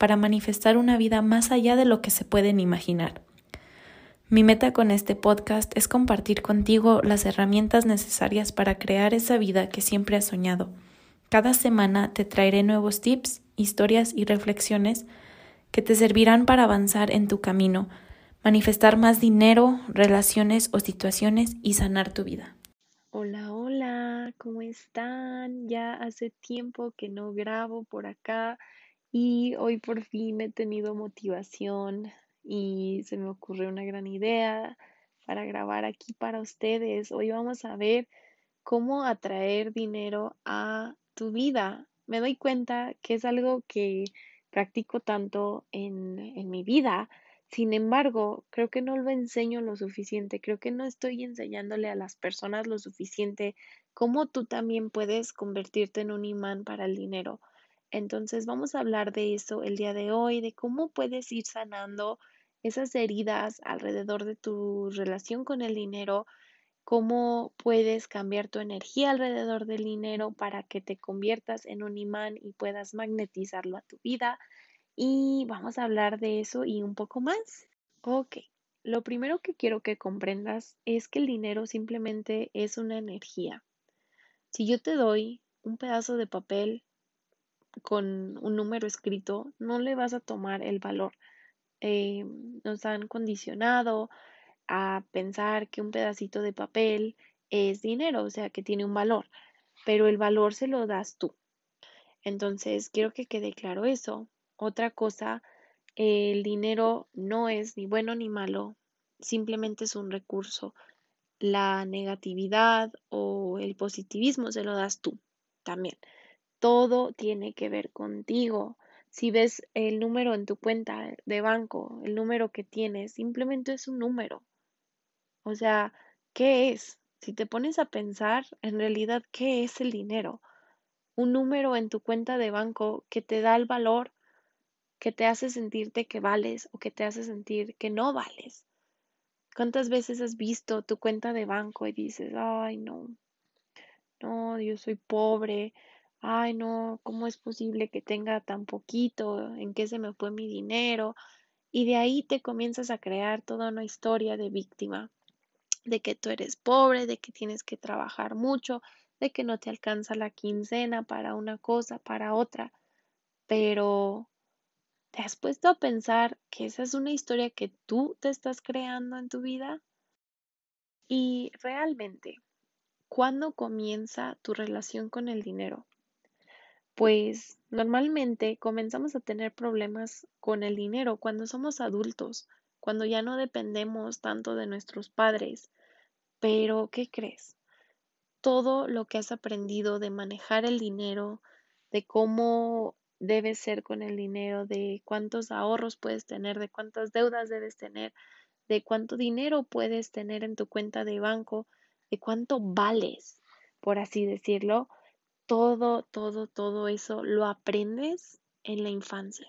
para manifestar una vida más allá de lo que se pueden imaginar. Mi meta con este podcast es compartir contigo las herramientas necesarias para crear esa vida que siempre has soñado. Cada semana te traeré nuevos tips, historias y reflexiones que te servirán para avanzar en tu camino, manifestar más dinero, relaciones o situaciones y sanar tu vida. Hola, hola, ¿cómo están? Ya hace tiempo que no grabo por acá. Y hoy por fin he tenido motivación y se me ocurrió una gran idea para grabar aquí para ustedes. Hoy vamos a ver cómo atraer dinero a tu vida. Me doy cuenta que es algo que practico tanto en, en mi vida. Sin embargo, creo que no lo enseño lo suficiente. Creo que no estoy enseñándole a las personas lo suficiente cómo tú también puedes convertirte en un imán para el dinero. Entonces vamos a hablar de eso el día de hoy, de cómo puedes ir sanando esas heridas alrededor de tu relación con el dinero, cómo puedes cambiar tu energía alrededor del dinero para que te conviertas en un imán y puedas magnetizarlo a tu vida. Y vamos a hablar de eso y un poco más. Ok, lo primero que quiero que comprendas es que el dinero simplemente es una energía. Si yo te doy un pedazo de papel con un número escrito, no le vas a tomar el valor. Eh, nos han condicionado a pensar que un pedacito de papel es dinero, o sea, que tiene un valor, pero el valor se lo das tú. Entonces, quiero que quede claro eso. Otra cosa, el dinero no es ni bueno ni malo, simplemente es un recurso. La negatividad o el positivismo se lo das tú también. Todo tiene que ver contigo. Si ves el número en tu cuenta de banco, el número que tienes, simplemente es un número. O sea, ¿qué es? Si te pones a pensar, en realidad, ¿qué es el dinero? Un número en tu cuenta de banco que te da el valor, que te hace sentirte que vales o que te hace sentir que no vales. ¿Cuántas veces has visto tu cuenta de banco y dices, ay, no, no, yo soy pobre, ay no, ¿cómo es posible que tenga tan poquito? ¿En qué se me fue mi dinero? Y de ahí te comienzas a crear toda una historia de víctima, de que tú eres pobre, de que tienes que trabajar mucho, de que no te alcanza la quincena para una cosa, para otra. Pero, ¿te has puesto a pensar que esa es una historia que tú te estás creando en tu vida? Y realmente, ¿cuándo comienza tu relación con el dinero? Pues normalmente comenzamos a tener problemas con el dinero cuando somos adultos, cuando ya no dependemos tanto de nuestros padres. Pero, ¿qué crees? Todo lo que has aprendido de manejar el dinero, de cómo debes ser con el dinero, de cuántos ahorros puedes tener, de cuántas deudas debes tener, de cuánto dinero puedes tener en tu cuenta de banco, de cuánto vales, por así decirlo, todo, todo, todo eso lo aprendes en la infancia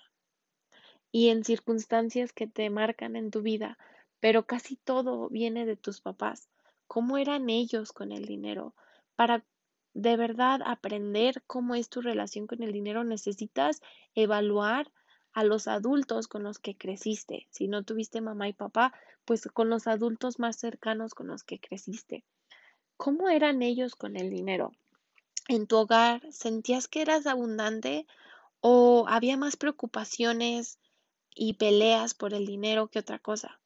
y en circunstancias que te marcan en tu vida, pero casi todo viene de tus papás. ¿Cómo eran ellos con el dinero? Para de verdad aprender cómo es tu relación con el dinero, necesitas evaluar a los adultos con los que creciste. Si no tuviste mamá y papá, pues con los adultos más cercanos con los que creciste. ¿Cómo eran ellos con el dinero? En tu hogar sentías que eras abundante o había más preocupaciones y peleas por el dinero que otra cosa?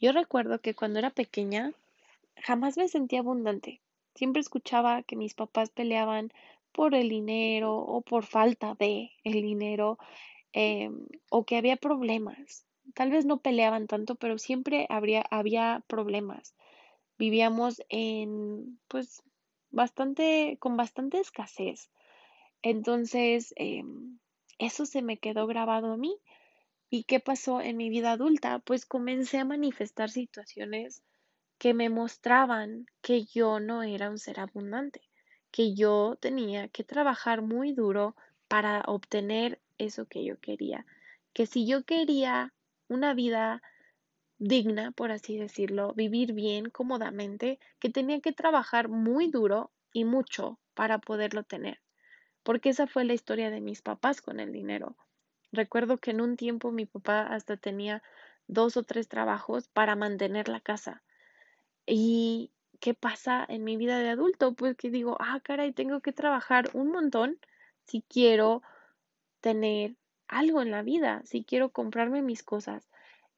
Yo recuerdo que cuando era pequeña jamás me sentía abundante. Siempre escuchaba que mis papás peleaban por el dinero o por falta de el dinero em, o que había problemas. Tal vez no peleaban tanto, pero siempre habría, había problemas. Vivíamos en, pues, bastante, con bastante escasez. Entonces, em, eso se me quedó grabado a mí. ¿Y qué pasó en mi vida adulta? Pues comencé a manifestar situaciones que me mostraban que yo no era un ser abundante, que yo tenía que trabajar muy duro para obtener eso que yo quería, que si yo quería una vida digna, por así decirlo, vivir bien, cómodamente, que tenía que trabajar muy duro y mucho para poderlo tener. Porque esa fue la historia de mis papás con el dinero. Recuerdo que en un tiempo mi papá hasta tenía dos o tres trabajos para mantener la casa. ¿Y qué pasa en mi vida de adulto? Pues que digo, ah, caray, tengo que trabajar un montón si quiero tener algo en la vida, si quiero comprarme mis cosas.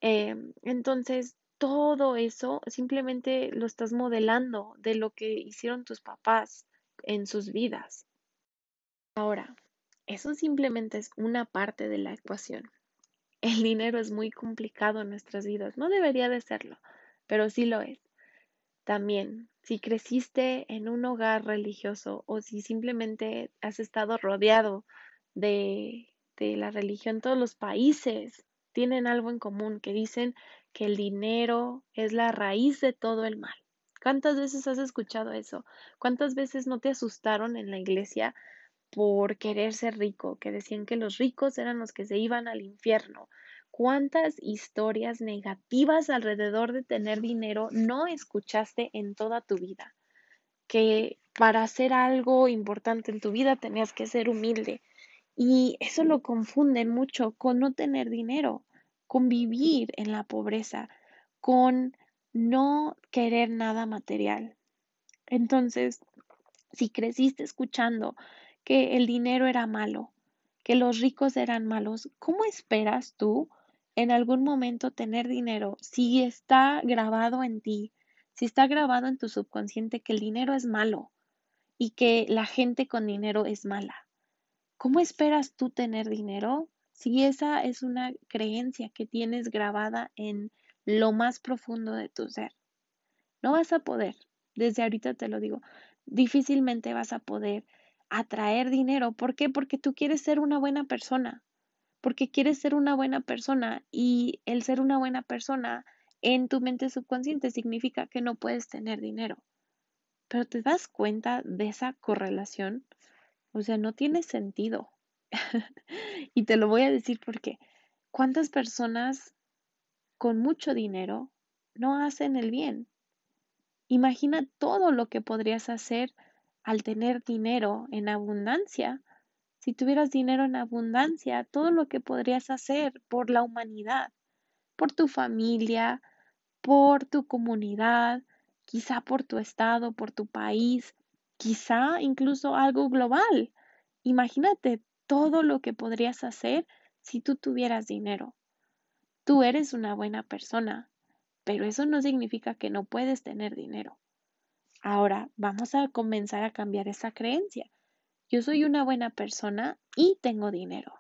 Em, entonces, todo eso simplemente lo estás modelando de lo que hicieron tus papás en sus vidas. Ahora, eso simplemente es una parte de la ecuación. El dinero es muy complicado en nuestras vidas. No debería de serlo, pero sí lo es. También, si creciste en un hogar religioso o si simplemente has estado rodeado de, de la religión, todos los países tienen algo en común, que dicen que el dinero es la raíz de todo el mal. ¿Cuántas veces has escuchado eso? ¿Cuántas veces no te asustaron en la iglesia por querer ser rico? Que decían que los ricos eran los que se iban al infierno. ¿Cuántas historias negativas alrededor de tener dinero no escuchaste en toda tu vida? Que para hacer algo importante en tu vida tenías que ser humilde, y eso lo confunden mucho con no tener dinero, con vivir en la pobreza, con no querer nada material. Entonces, si creciste escuchando que el dinero era malo, que los ricos eran malos, ¿cómo esperas tú en algún momento tener dinero si está grabado en ti, si está grabado en tu subconsciente que el dinero es malo y que la gente con dinero es mala? ¿Cómo esperas tú tener dinero si esa es una creencia que tienes grabada en lo más profundo de tu ser? No vas a poder, desde ahorita te lo digo, difícilmente vas a poder atraer dinero. ¿Por qué? Porque tú quieres ser una buena persona, porque quieres ser una buena persona y el ser una buena persona en tu mente subconsciente significa que no puedes tener dinero. Pero te das cuenta de esa correlación. O sea, no tiene sentido. y te lo voy a decir porque ¿cuántas personas con mucho dinero no hacen el bien? Imagina todo lo que podrías hacer al tener dinero en abundancia. Si tuvieras dinero en abundancia, todo lo que podrías hacer por la humanidad, por tu familia, por tu comunidad, quizá por tu estado, por tu país, quizá incluso algo global. Imagínate todo lo que podrías hacer si tú tuvieras dinero. Tú eres una buena persona, pero eso no significa que no puedes tener dinero. Ahora vamos a comenzar a cambiar esa creencia. Yo soy una buena persona y tengo dinero.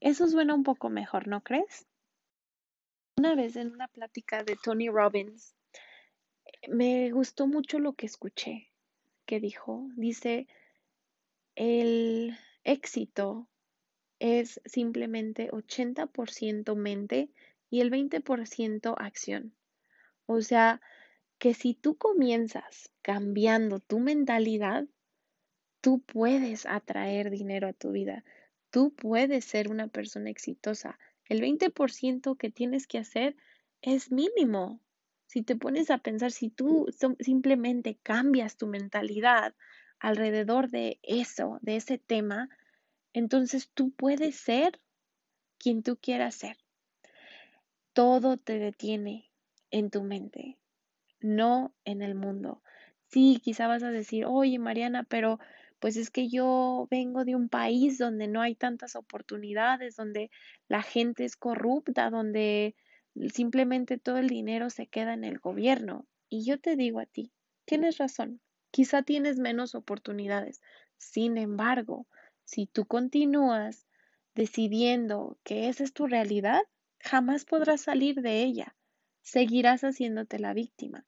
Eso suena un poco mejor, ¿no crees? Una vez en una plática de Tony Robbins, me gustó mucho lo que escuché que dijo. Dice, el éxito es simplemente 80% mente y el 20% acción. O sea, que si tú comienzas cambiando tu mentalidad, tú puedes atraer dinero a tu vida. Tú puedes ser una persona exitosa. El 20% que tienes que hacer es mínimo. Si te pones a pensar, si tú simplemente cambias tu mentalidad alrededor de eso, de ese tema, entonces tú puedes ser quien tú quieras ser. Todo te detiene en tu mente, no en el mundo. Sí, quizá vas a decir, oye Mariana, pero pues es que yo vengo de un país donde no hay tantas oportunidades, donde la gente es corrupta, donde Simplemente todo el dinero se queda en el gobierno. Y yo te digo a ti, tienes razón, quizá tienes menos oportunidades. Sin embargo, si tú continúas decidiendo que esa es tu realidad, jamás podrás salir de ella. Seguirás haciéndote la víctima.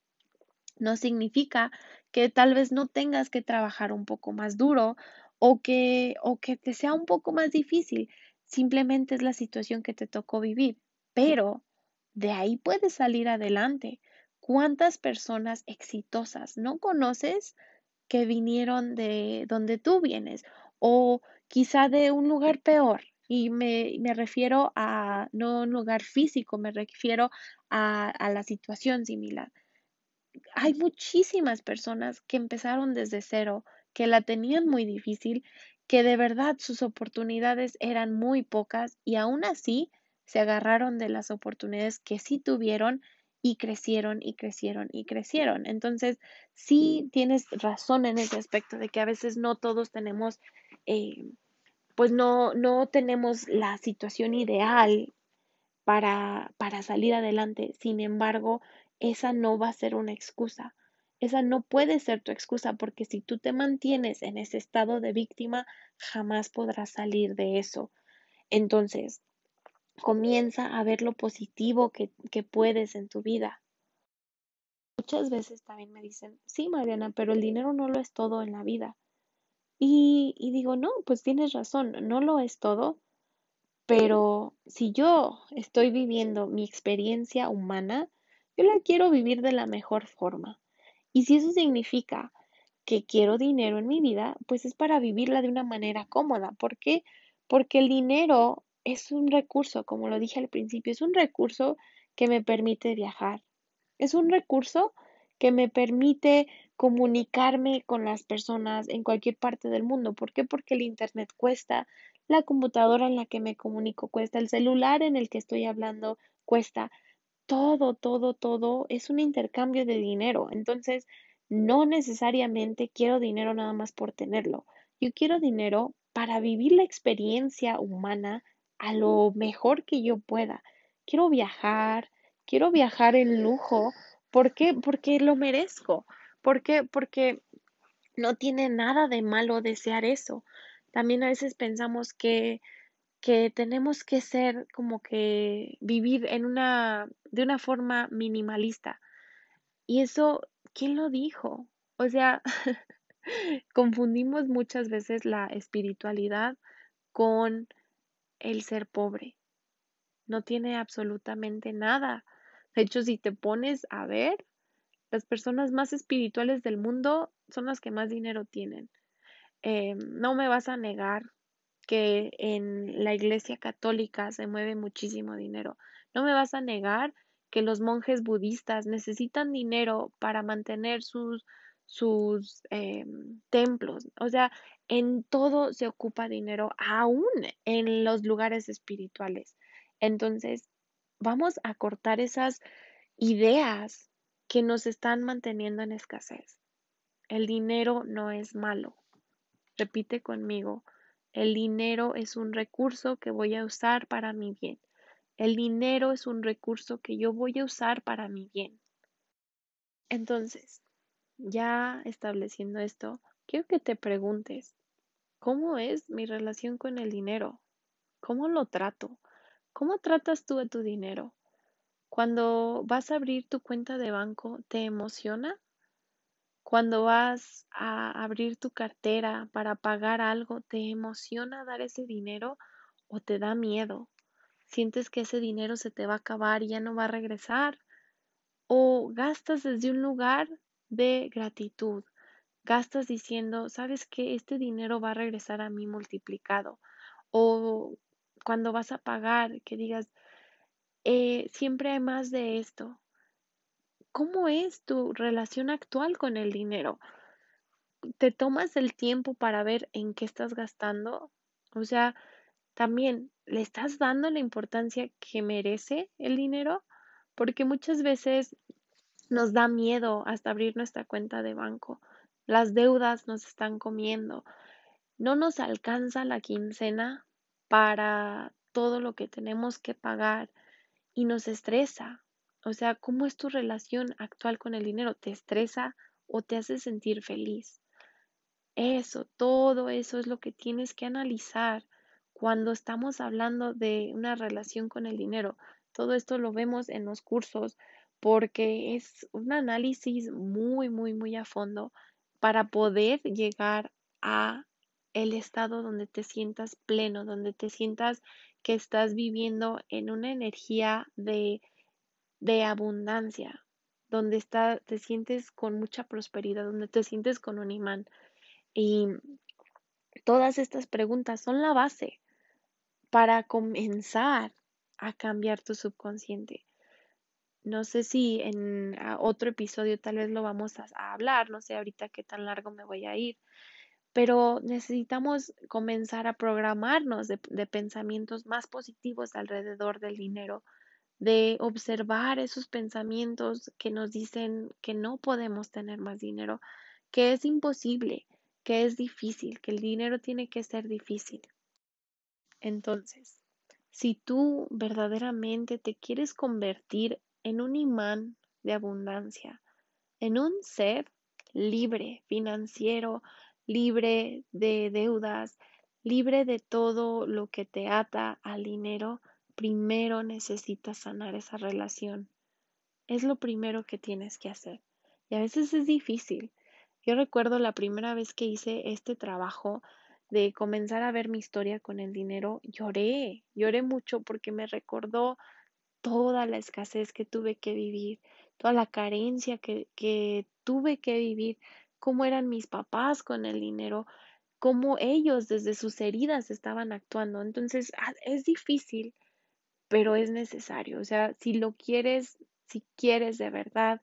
No significa que tal vez no tengas que trabajar un poco más duro o que, o que te sea un poco más difícil. simplemente es la situación que te tocó vivir, pero de ahí puedes salir adelante. ¿Cuántas personas exitosas no conoces que vinieron de donde tú vienes o quizá de un lugar peor? Y me, refiero a no un lugar físico, me refiero a, a la situación similar. Hay muchísimas personas que empezaron desde cero, que la tenían muy difícil, que de verdad sus oportunidades eran muy pocas y aún así se agarraron de las oportunidades que sí tuvieron y crecieron y crecieron y crecieron. Entonces, sí tienes razón en ese aspecto de que a veces no todos tenemos, eh, pues no, no tenemos la situación ideal para, para salir adelante. Sin embargo, esa no va a ser una excusa. Esa no puede ser tu excusa porque si tú te mantienes en ese estado de víctima, jamás podrás salir de eso. Entonces, comienza a ver lo positivo que, puedes en tu vida. Muchas veces también me dicen, sí, Mariana, pero el dinero no lo es todo en la vida. Y, y digo, no, pues tienes razón, no lo es todo, pero si yo estoy viviendo mi experiencia humana, yo la quiero vivir de la mejor forma. Y si eso significa que quiero dinero en mi vida, pues es para vivirla de una manera cómoda. ¿Por qué? Porque el dinero es un recurso, como lo dije al principio, es un recurso que me permite viajar. Es un recurso que me permite comunicarme con las personas en cualquier parte del mundo. ¿Por qué? Porque el Internet cuesta, la computadora en la que me comunico cuesta, el celular en el que estoy hablando cuesta todo, todo, todo es un intercambio de dinero. Entonces, no necesariamente quiero dinero nada más por tenerlo. Yo quiero dinero para vivir la experiencia humana a lo mejor que yo pueda. Quiero viajar, quiero viajar en lujo. ¿Por qué? Porque lo merezco. ¿Por qué? Porque no tiene nada de malo desear eso. También a veces pensamos que que tenemos que ser como que vivir en una, de una forma minimalista. Y eso, ¿quién lo dijo? O sea, confundimos muchas veces la espiritualidad con el ser pobre. No tiene absolutamente nada. De hecho, si te pones a ver, las personas más espirituales del mundo son las que más dinero tienen. Eh, no me vas a negar que en la iglesia católica se mueve muchísimo dinero. No me vas a negar que los monjes budistas necesitan dinero para mantener sus, sus em, templos. O sea, en todo se ocupa dinero, aún en los lugares espirituales. Entonces, vamos a cortar esas ideas que nos están manteniendo en escasez. El dinero no es malo. Repite conmigo, el dinero es un recurso que voy a usar para mi bien. El dinero es un recurso que yo voy a usar para mi bien. Entonces, ya estableciendo esto, quiero que te preguntes, ¿cómo es mi relación con el dinero? ¿Cómo lo trato? ¿Cómo tratas tú a tu dinero? Cuando vas a abrir tu cuenta de banco, ¿te emociona? Cuando vas a abrir tu cartera para pagar algo, ¿te emociona dar ese dinero o te da miedo? ¿Sientes que ese dinero se te va a acabar y ya no va a regresar? ¿O gastas desde un lugar de gratitud? Gastas diciendo, ¿sabes que Este dinero va a regresar a mí multiplicado. O cuando vas a pagar, que digas, eh, siempre hay más de esto. ¿Cómo es tu relación actual con el dinero? ¿Te tomas el tiempo para ver en qué estás gastando? O sea, también, ¿le estás dando la importancia que merece el dinero? Porque muchas veces nos da miedo hasta abrir nuestra cuenta de banco. Las deudas nos están comiendo. No nos alcanza la quincena para todo lo que tenemos que pagar y nos estresa. O sea, ¿cómo es tu relación actual con el dinero? ¿Te estresa o te hace sentir feliz? Eso, todo eso es lo que tienes que analizar cuando estamos hablando de una relación con el dinero. Todo esto lo vemos en los cursos porque es un análisis muy, muy, muy a fondo para poder llegar a el estado donde te sientas pleno, donde te sientas que estás viviendo en una energía de, de abundancia, donde está, te sientes con mucha prosperidad, donde te sientes con un imán. Y todas estas preguntas son la base para comenzar a cambiar tu subconsciente. No sé si en otro episodio tal vez lo vamos a, hablar, no sé ahorita qué tan largo me voy a ir, pero necesitamos comenzar a programarnos de, de pensamientos más positivos alrededor del dinero, de observar esos pensamientos que nos dicen que no podemos tener más dinero, que es imposible, que es difícil, que el dinero tiene que ser difícil. Entonces, si tú verdaderamente te quieres convertir en un imán de abundancia, en un ser libre, financiero, libre de deudas, libre de todo lo que te ata al dinero, primero necesitas sanar esa relación. Es lo primero que tienes que hacer. Y a veces es difícil. Yo recuerdo la primera vez que hice este trabajo de comenzar a ver mi historia con el dinero, lloré, lloré mucho porque me recordó toda la escasez que tuve que vivir, toda la carencia que, que tuve que vivir, cómo eran mis papás con el dinero, cómo ellos desde sus heridas estaban actuando. Entonces, ah, es difícil, pero es necesario. O sea, si lo quieres, si quieres de verdad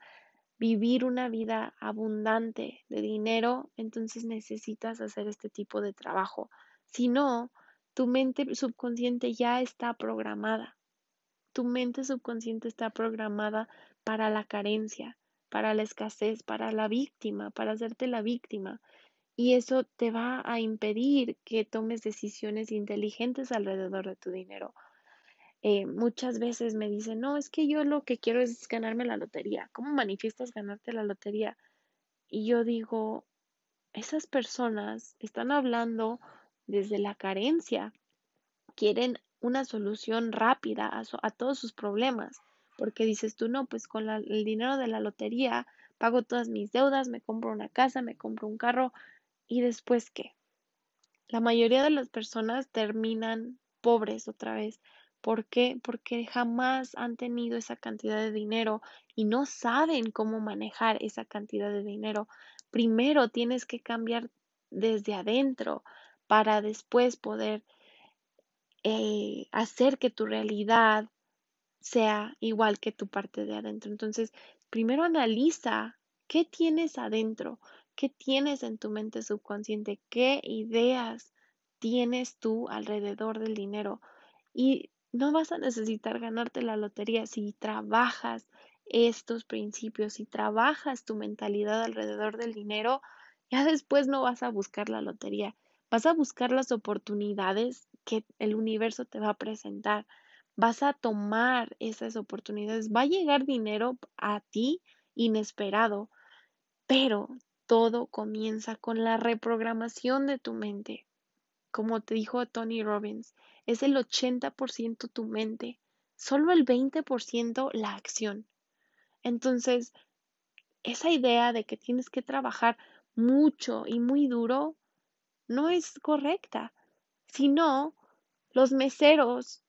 vivir una vida abundante de dinero, entonces necesitas hacer este tipo de trabajo. Si no, tu mente subconsciente ya está programada. Tu mente subconsciente está programada para la carencia, para la escasez, para la víctima, para hacerte la víctima. Y eso te va a impedir que tomes decisiones inteligentes alrededor de tu dinero. Eh, muchas veces me dicen, no, es que yo lo que quiero es ganarme la lotería. ¿Cómo manifiestas ganarte la lotería? Y yo digo, esas personas están hablando desde la carencia, quieren una solución rápida a, todos sus problemas, porque dices tú, no, pues con el dinero de la lotería pago todas mis deudas, me compro una casa, me compro un carro, y después qué? La mayoría de las personas terminan pobres otra vez ¿Por qué? Porque jamás han tenido esa cantidad de dinero y no saben cómo manejar esa cantidad de dinero. Primero tienes que cambiar desde adentro para después poder eh, hacer que tu realidad sea igual que tu parte de adentro. Entonces, primero analiza qué tienes adentro, qué tienes en tu mente subconsciente, qué ideas tienes tú alrededor del dinero. Y no vas a necesitar ganarte la lotería si trabajas estos principios, si trabajas tu mentalidad alrededor del dinero, ya después no vas a buscar la lotería, vas a buscar las oportunidades que el universo te va a presentar, vas a tomar esas oportunidades, va a llegar dinero a ti inesperado, pero todo comienza con la reprogramación de tu mente. Como te dijo Tony Robbins, es el 80% tu mente, solo el 20% la acción. Entonces, esa idea de que tienes que trabajar mucho y muy duro no es correcta. Si no, los meseros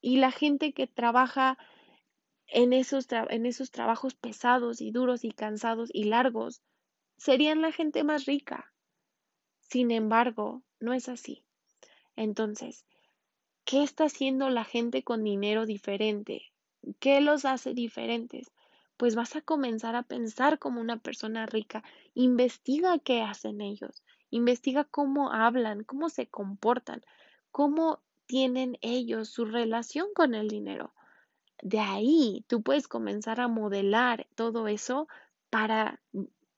y la gente que trabaja en esos, en esos trabajos pesados y duros y cansados y largos serían la gente más rica. Sin embargo, no es así. Entonces, ¿Qué está haciendo la gente con dinero diferente? ¿Qué los hace diferentes? Pues vas a comenzar a pensar como una persona rica. Investiga qué hacen ellos. Investiga cómo hablan, cómo se comportan, cómo tienen ellos su relación con el dinero. De ahí tú puedes comenzar a modelar todo eso para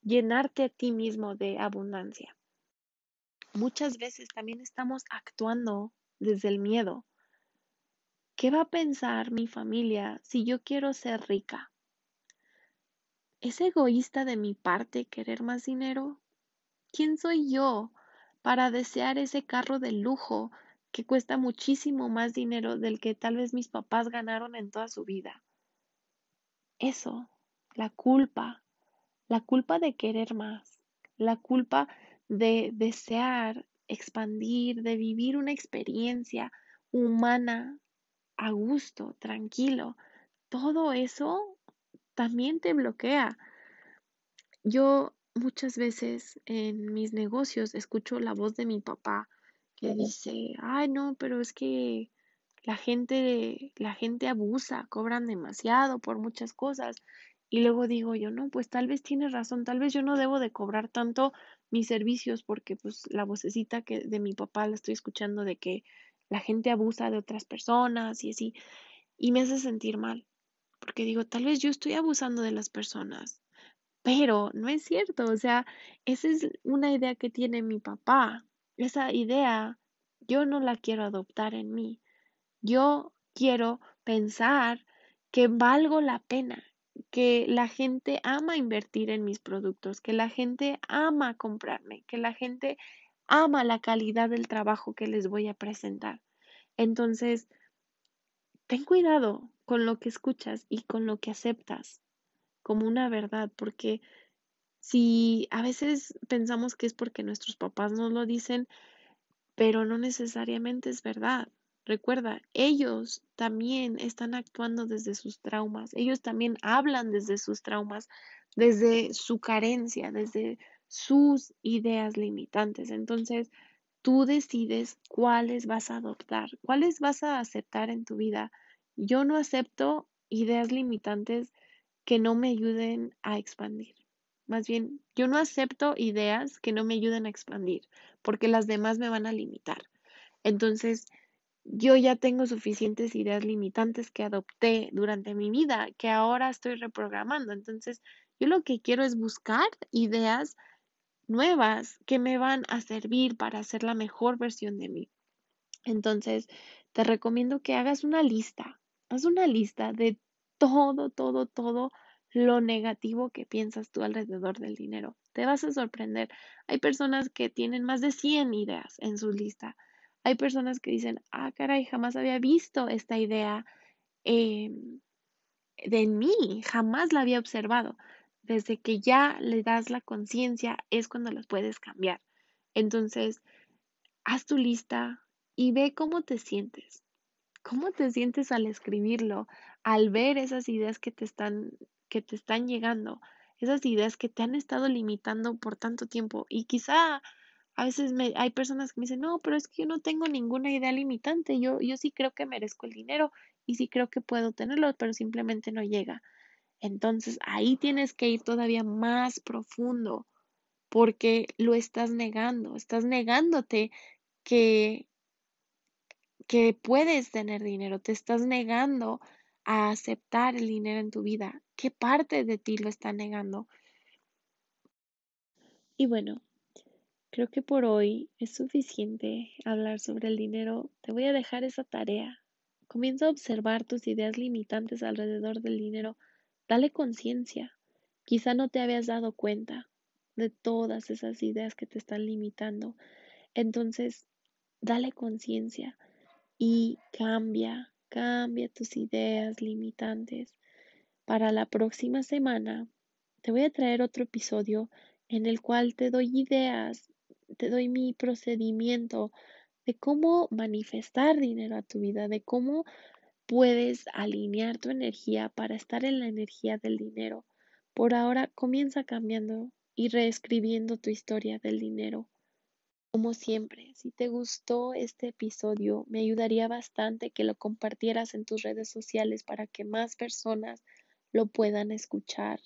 llenarte a ti mismo de abundancia. Muchas veces también estamos actuando desde el miedo. ¿Qué va a pensar mi familia si yo quiero ser rica? ¿Es egoísta de mi parte querer más dinero? ¿Quién soy yo para desear ese carro de lujo que cuesta muchísimo más dinero del que tal vez mis papás ganaron en toda su vida? Eso, la culpa, la culpa de querer más, la culpa de desear expandir, de vivir una experiencia humana a gusto, tranquilo, todo eso también te bloquea. Yo muchas veces en mis negocios escucho la voz de mi papá que dice, ay no, pero es que la gente, la gente abusa, cobran demasiado por muchas cosas. Y luego digo yo, no, pues tal vez tienes razón, tal vez yo no debo de cobrar tanto mis servicios porque pues la vocecita que de mi papá la estoy escuchando de que la gente abusa de otras personas y así, y me hace sentir mal, porque digo, tal vez yo estoy abusando de las personas, pero no es cierto, o sea, esa es una idea que tiene mi papá, esa idea yo no la quiero adoptar en mí, yo quiero pensar que valgo la pena, que la gente ama invertir en mis productos, que la gente ama comprarme, que la gente ama la calidad del trabajo que les voy a presentar. Entonces, ten cuidado con lo que escuchas y con lo que aceptas como una verdad, porque si a veces pensamos que es porque nuestros papás nos lo dicen, pero no necesariamente es verdad. Recuerda, ellos también están actuando desde sus traumas, ellos también hablan desde sus traumas, desde su carencia, desde sus ideas limitantes. Entonces, tú decides cuáles vas a adoptar, cuáles vas a aceptar en tu vida. Yo no acepto ideas limitantes que no me ayuden a expandir. Más bien, yo no acepto ideas que no me ayuden a expandir, porque las demás me van a limitar. Entonces, yo ya tengo suficientes ideas limitantes que adopté durante mi vida, que ahora estoy reprogramando. Entonces, yo lo que quiero es buscar ideas nuevas que me van a servir para ser la mejor versión de mí. Entonces, te recomiendo que hagas una lista. Haz una lista de todo, todo, todo lo negativo que piensas tú alrededor del dinero. Te vas a sorprender. Hay personas que tienen más de 100 ideas en su lista. Hay personas que dicen, ah, caray, jamás había visto esta idea em, de mí, jamás la había observado. Desde que ya le das la conciencia es cuando las puedes cambiar. Entonces, haz tu lista y ve cómo te sientes. ¿Cómo te sientes al escribirlo? Al ver esas ideas que te están que te están llegando, esas ideas que te han estado limitando por tanto tiempo y quizá a veces hay personas que me dicen, no, pero es que yo no tengo ninguna idea limitante, yo, yo sí creo que merezco el dinero y sí creo que puedo tenerlo, pero simplemente no llega. Entonces ahí tienes que ir todavía más profundo porque lo estás negando, estás negándote que, que puedes tener dinero, te estás negando a aceptar el dinero en tu vida. ¿Qué parte de ti lo está negando? Y bueno, Creo que por hoy es suficiente hablar sobre el dinero. Te voy a dejar esa tarea. Comienza a observar tus ideas limitantes alrededor del dinero. Dale conciencia. Quizá no te habías dado cuenta de todas esas ideas que te están limitando. Entonces, dale conciencia y cambia, cambia tus ideas limitantes. Para la próxima semana te voy a traer otro episodio en el cual te doy ideas te doy mi procedimiento de cómo manifestar dinero a tu vida, de cómo puedes alinear tu energía para estar en la energía del dinero. Por ahora comienza cambiando y reescribiendo tu historia del dinero. Como siempre, si te gustó este episodio, me ayudaría bastante que lo compartieras en tus redes sociales para que más personas lo puedan escuchar.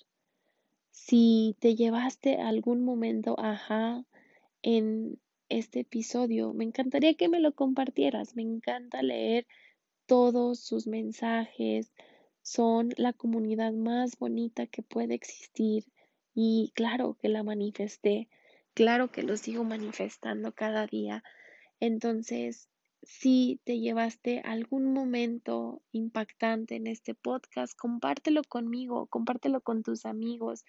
Si te llevaste algún momento, ajá, en este episodio. Me encantaría que me lo compartieras. Me encanta leer todos sus mensajes. Son la comunidad más bonita que puede existir. Y claro que la manifesté. Claro que lo sigo manifestando cada día. Entonces, si te llevaste algún momento impactante en este podcast, compártelo conmigo, compártelo con tus amigos.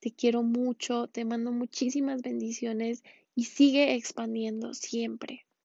Te quiero mucho, te mando muchísimas bendiciones y sigue expandiendo siempre.